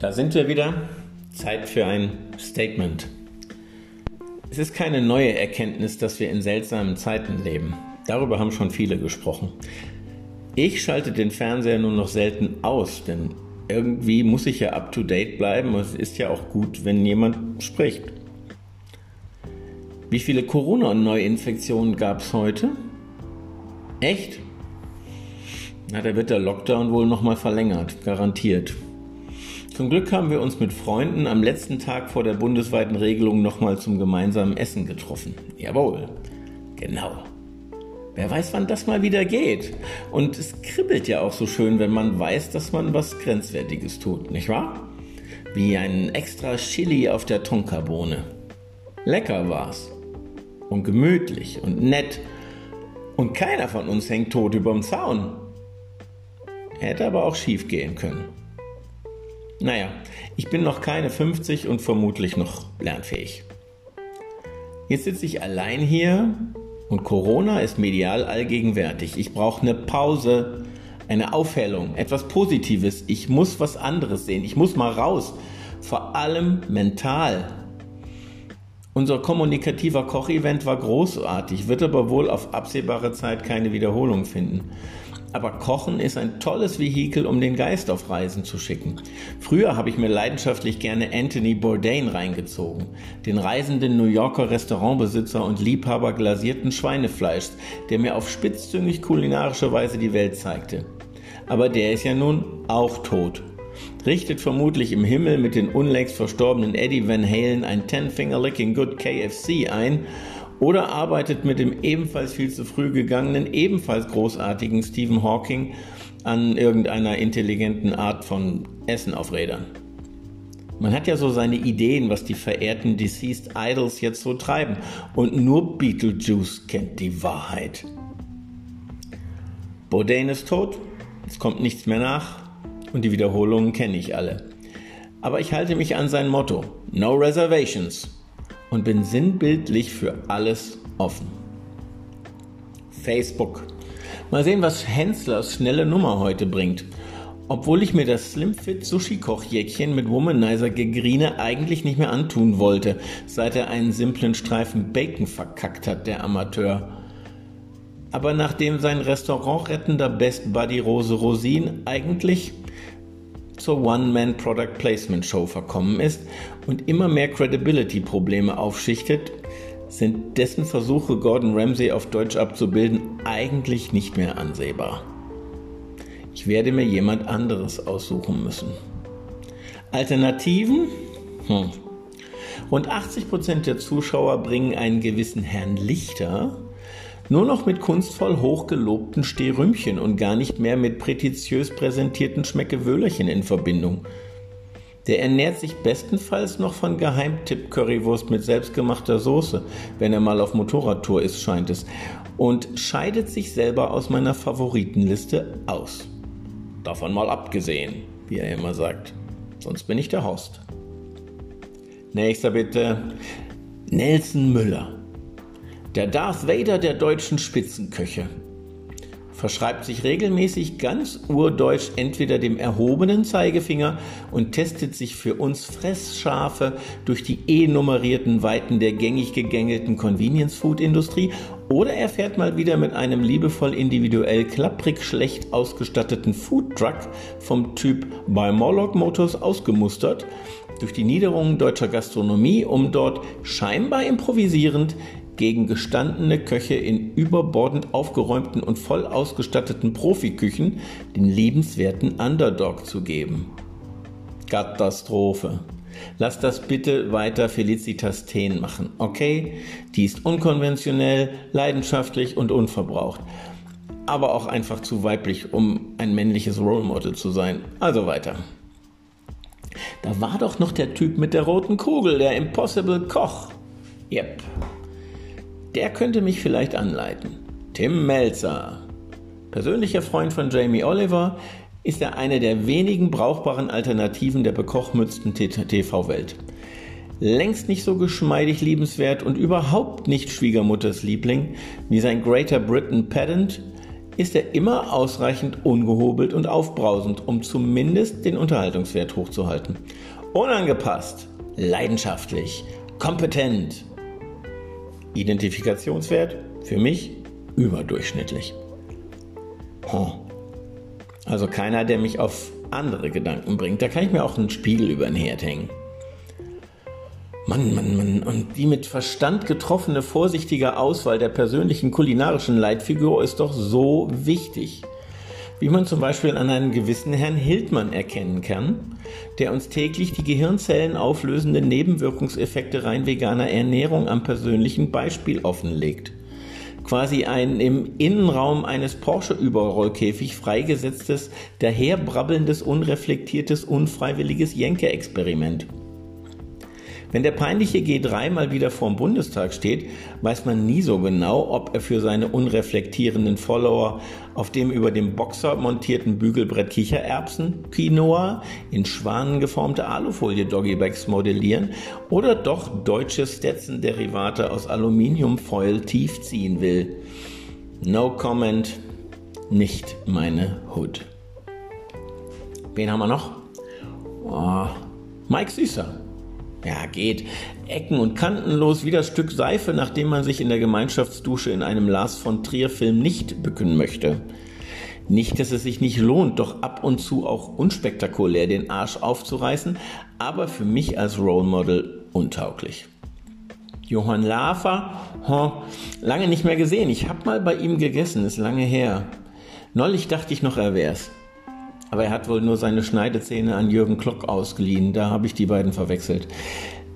Da sind wir wieder. Zeit für ein Statement. Es ist keine neue Erkenntnis, dass wir in seltsamen Zeiten leben. Darüber haben schon viele gesprochen. Ich schalte den Fernseher nur noch selten aus, denn irgendwie muss ich ja up-to-date bleiben und es ist ja auch gut, wenn jemand spricht. Wie viele Corona-Neuinfektionen gab es heute? Echt? Na, da wird der Lockdown wohl nochmal verlängert, garantiert. Zum Glück haben wir uns mit Freunden am letzten Tag vor der bundesweiten Regelung nochmal zum gemeinsamen Essen getroffen. Jawohl, genau. Wer weiß, wann das mal wieder geht. Und es kribbelt ja auch so schön, wenn man weiß, dass man was Grenzwertiges tut, nicht wahr? Wie ein extra Chili auf der Tonkabohne. Lecker war's. Und gemütlich und nett. Und keiner von uns hängt tot überm Zaun. Hätte aber auch schief gehen können. Naja, ich bin noch keine 50 und vermutlich noch lernfähig. Jetzt sitze ich allein hier und Corona ist medial allgegenwärtig. Ich brauche eine Pause, eine Aufhellung, etwas Positives. Ich muss was anderes sehen. Ich muss mal raus. Vor allem mental. Unser kommunikativer Kochevent war großartig, wird aber wohl auf absehbare Zeit keine Wiederholung finden. Aber Kochen ist ein tolles Vehikel, um den Geist auf Reisen zu schicken. Früher habe ich mir leidenschaftlich gerne Anthony Bourdain reingezogen, den reisenden New Yorker Restaurantbesitzer und Liebhaber glasierten Schweinefleischs, der mir auf spitzzüngig kulinarische Weise die Welt zeigte. Aber der ist ja nun auch tot. Richtet vermutlich im Himmel mit den unlängst verstorbenen Eddie Van Halen ein Ten-Finger-Licking Good KFC ein oder arbeitet mit dem ebenfalls viel zu früh gegangenen, ebenfalls großartigen Stephen Hawking an irgendeiner intelligenten Art von Essen auf Rädern. Man hat ja so seine Ideen, was die verehrten Deceased Idols jetzt so treiben. Und nur Beetlejuice kennt die Wahrheit. Bourdain ist tot, es kommt nichts mehr nach und die Wiederholungen kenne ich alle. Aber ich halte mich an sein Motto: No Reservations und bin sinnbildlich für alles offen. Facebook. Mal sehen, was Henslers schnelle Nummer heute bringt. Obwohl ich mir das Slimfit Sushi Kochjäckchen mit Womanizer Gegrine eigentlich nicht mehr antun wollte, seit er einen simplen Streifen Bacon verkackt hat, der Amateur. Aber nachdem sein Restaurant rettender Best Buddy Rose Rosin eigentlich zur One-Man-Product Placement Show verkommen ist und immer mehr Credibility-Probleme aufschichtet, sind dessen Versuche, Gordon Ramsay auf Deutsch abzubilden, eigentlich nicht mehr ansehbar. Ich werde mir jemand anderes aussuchen müssen. Alternativen? Hm. Rund 80% der Zuschauer bringen einen gewissen Herrn Lichter nur noch mit kunstvoll hochgelobten Stehrümchen und gar nicht mehr mit prätentiös präsentierten Schmeckewöhlerchen in Verbindung. Der ernährt sich bestenfalls noch von Geheimtipp-Currywurst mit selbstgemachter Soße, wenn er mal auf Motorradtour ist, scheint es, und scheidet sich selber aus meiner Favoritenliste aus. Davon mal abgesehen, wie er immer sagt. Sonst bin ich der Host. Nächster bitte. Nelson Müller. Der Darth Vader der deutschen Spitzenköche verschreibt sich regelmäßig ganz urdeutsch entweder dem erhobenen Zeigefinger und testet sich für uns Fressschafe durch die E-nummerierten Weiten der gängig gegängelten Convenience-Food-Industrie oder er fährt mal wieder mit einem liebevoll individuell klapprig schlecht ausgestatteten Foodtruck vom Typ bei Morlock Motors ausgemustert durch die Niederungen deutscher Gastronomie, um dort scheinbar improvisierend gegen gestandene Köche in überbordend aufgeräumten und voll ausgestatteten Profiküchen den liebenswerten Underdog zu geben. Katastrophe. Lass das bitte weiter Felicitas Thehn machen, okay? Die ist unkonventionell, leidenschaftlich und unverbraucht. Aber auch einfach zu weiblich, um ein männliches Role Model zu sein. Also weiter. Da war doch noch der Typ mit der roten Kugel, der Impossible Koch. Yep, der könnte mich vielleicht anleiten. Tim Melzer. Persönlicher Freund von Jamie Oliver ist er eine der wenigen brauchbaren Alternativen der bekochmützten TV-Welt. Längst nicht so geschmeidig liebenswert und überhaupt nicht Schwiegermutters Liebling wie sein Greater Britain Pedant ist er immer ausreichend ungehobelt und aufbrausend, um zumindest den Unterhaltungswert hochzuhalten. Unangepasst, leidenschaftlich, kompetent. Identifikationswert für mich überdurchschnittlich. Oh. Also keiner, der mich auf andere Gedanken bringt. Da kann ich mir auch einen Spiegel über den Herd hängen. Mann, Mann, Mann. Und die mit Verstand getroffene, vorsichtige Auswahl der persönlichen kulinarischen Leitfigur ist doch so wichtig. Wie man zum Beispiel an einem gewissen Herrn Hildmann erkennen kann, der uns täglich die Gehirnzellen auflösende Nebenwirkungseffekte rein veganer Ernährung am persönlichen Beispiel offenlegt quasi ein im Innenraum eines Porsche-Überrollkäfig freigesetztes, daherbrabbelndes, unreflektiertes, unfreiwilliges Jenke-Experiment. Wenn der peinliche G3 mal wieder vorm Bundestag steht, weiß man nie so genau, ob er für seine unreflektierenden Follower auf dem über dem Boxer montierten Bügelbrett Kichererbsen, Quinoa, in Schwanen geformte Alufolie Doggybags modellieren oder doch deutsche Stetson-Derivate aus Aluminiumfoil tiefziehen will. No comment, nicht meine Hood. Wen haben wir noch? Oh, Mike Süßer. Ja, geht. Ecken und Kanten los, wie das Stück Seife, nachdem man sich in der Gemeinschaftsdusche in einem Lars von Trier-Film nicht bücken möchte. Nicht, dass es sich nicht lohnt, doch ab und zu auch unspektakulär den Arsch aufzureißen, aber für mich als Role Model untauglich. Johann Lafer, oh, lange nicht mehr gesehen. Ich hab mal bei ihm gegessen, ist lange her. Neulich dachte ich noch, er wär's. Aber er hat wohl nur seine Schneidezähne an Jürgen Klock ausgeliehen. Da habe ich die beiden verwechselt.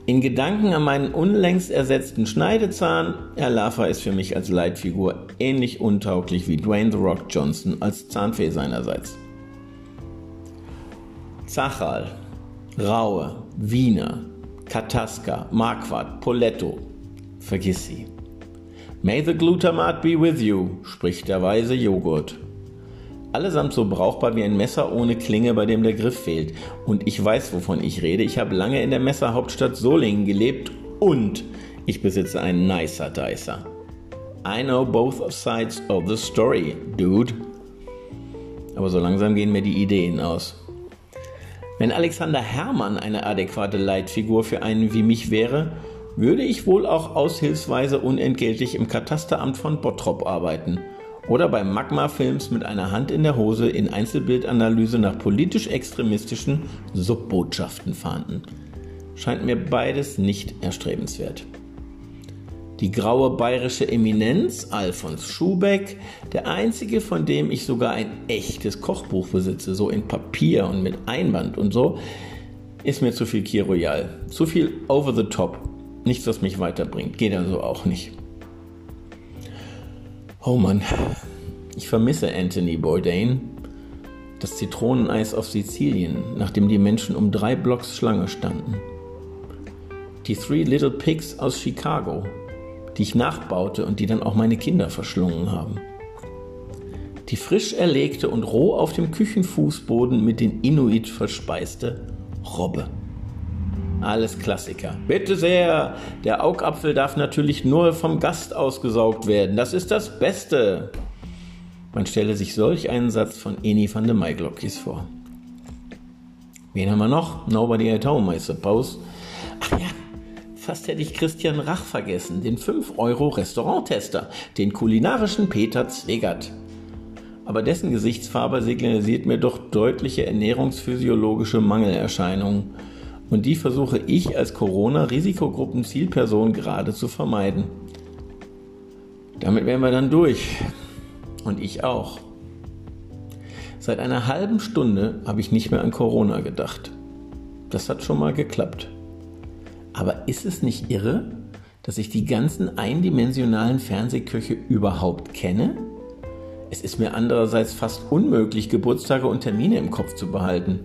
In Gedanken an meinen unlängst ersetzten Schneidezahn, Herr Laffer ist für mich als Leitfigur ähnlich untauglich wie Dwayne The Rock Johnson als Zahnfee seinerseits. Zachal, Raue, Wiener, Kataska, Marquardt, Poletto. Vergiss sie. May the glutamat be with you, spricht der weise Joghurt. Allesamt so brauchbar wie ein Messer ohne Klinge, bei dem der Griff fehlt. Und ich weiß, wovon ich rede. Ich habe lange in der Messerhauptstadt Solingen gelebt und ich besitze einen Nicer Dicer. I know both sides of the story, dude. Aber so langsam gehen mir die Ideen aus. Wenn Alexander Herrmann eine adäquate Leitfigur für einen wie mich wäre, würde ich wohl auch aushilfsweise unentgeltlich im Katasteramt von Bottrop arbeiten – oder bei Magma Films mit einer Hand in der Hose in Einzelbildanalyse nach politisch-extremistischen Subbotschaften fahnden. Scheint mir beides nicht erstrebenswert. Die graue bayerische Eminenz, Alfons Schubeck, der einzige, von dem ich sogar ein echtes Kochbuch besitze, so in Papier und mit Einband und so, ist mir zu viel Kir Royal. Zu viel over the top. Nichts, was mich weiterbringt. Geht also auch nicht. Oh Mann, ich vermisse Anthony Bourdain. Das Zitroneneis auf Sizilien, nachdem die Menschen um drei Blocks Schlange standen. Die Three Little Pigs aus Chicago, die ich nachbaute und die dann auch meine Kinder verschlungen haben. Die frisch erlegte und roh auf dem Küchenfußboden mit den Inuit verspeiste Robbe. Alles Klassiker. Bitte sehr, der Augapfel darf natürlich nur vom Gast ausgesaugt werden. Das ist das Beste. Man stelle sich solch einen Satz von Eni van de Maiglockies vor. Wen haben wir noch? Nobody at home, I suppose. Ach ja, fast hätte ich Christian Rach vergessen, den 5-Euro-Restauranttester, den kulinarischen Peter Zwegert. Aber dessen Gesichtsfarbe signalisiert mir doch deutliche ernährungsphysiologische Mangelerscheinungen und die versuche ich als Corona-Risikogruppen-Zielperson gerade zu vermeiden. Damit wären wir dann durch. Und ich auch. Seit einer halben Stunde habe ich nicht mehr an Corona gedacht. Das hat schon mal geklappt. Aber ist es nicht irre, dass ich die ganzen eindimensionalen Fernsehköche überhaupt kenne? Es ist mir andererseits fast unmöglich, Geburtstage und Termine im Kopf zu behalten.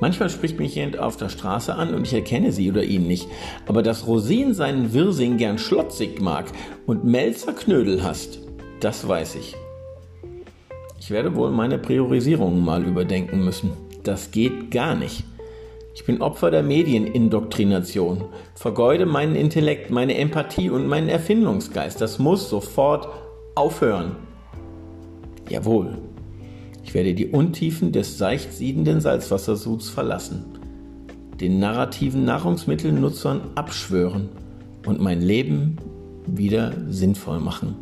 Manchmal spricht mich jemand auf der Straße an und ich erkenne sie oder ihn nicht. Aber dass Rosin seinen Wirsing gern schlotzig mag und Melzer Knödel hasst, das weiß ich. Ich werde wohl meine Priorisierungen mal überdenken müssen. Das geht gar nicht. Ich bin Opfer der Medienindoktrination, vergeude meinen Intellekt, meine Empathie und meinen Erfindungsgeist. Das muss sofort aufhören. Jawohl, ich werde die Untiefen des seicht siedenden Salzwassersuds verlassen, den narrativen Nahrungsmittelnutzern abschwören und mein Leben wieder sinnvoll machen.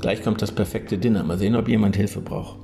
Gleich kommt das perfekte Dinner. Mal sehen, ob jemand Hilfe braucht.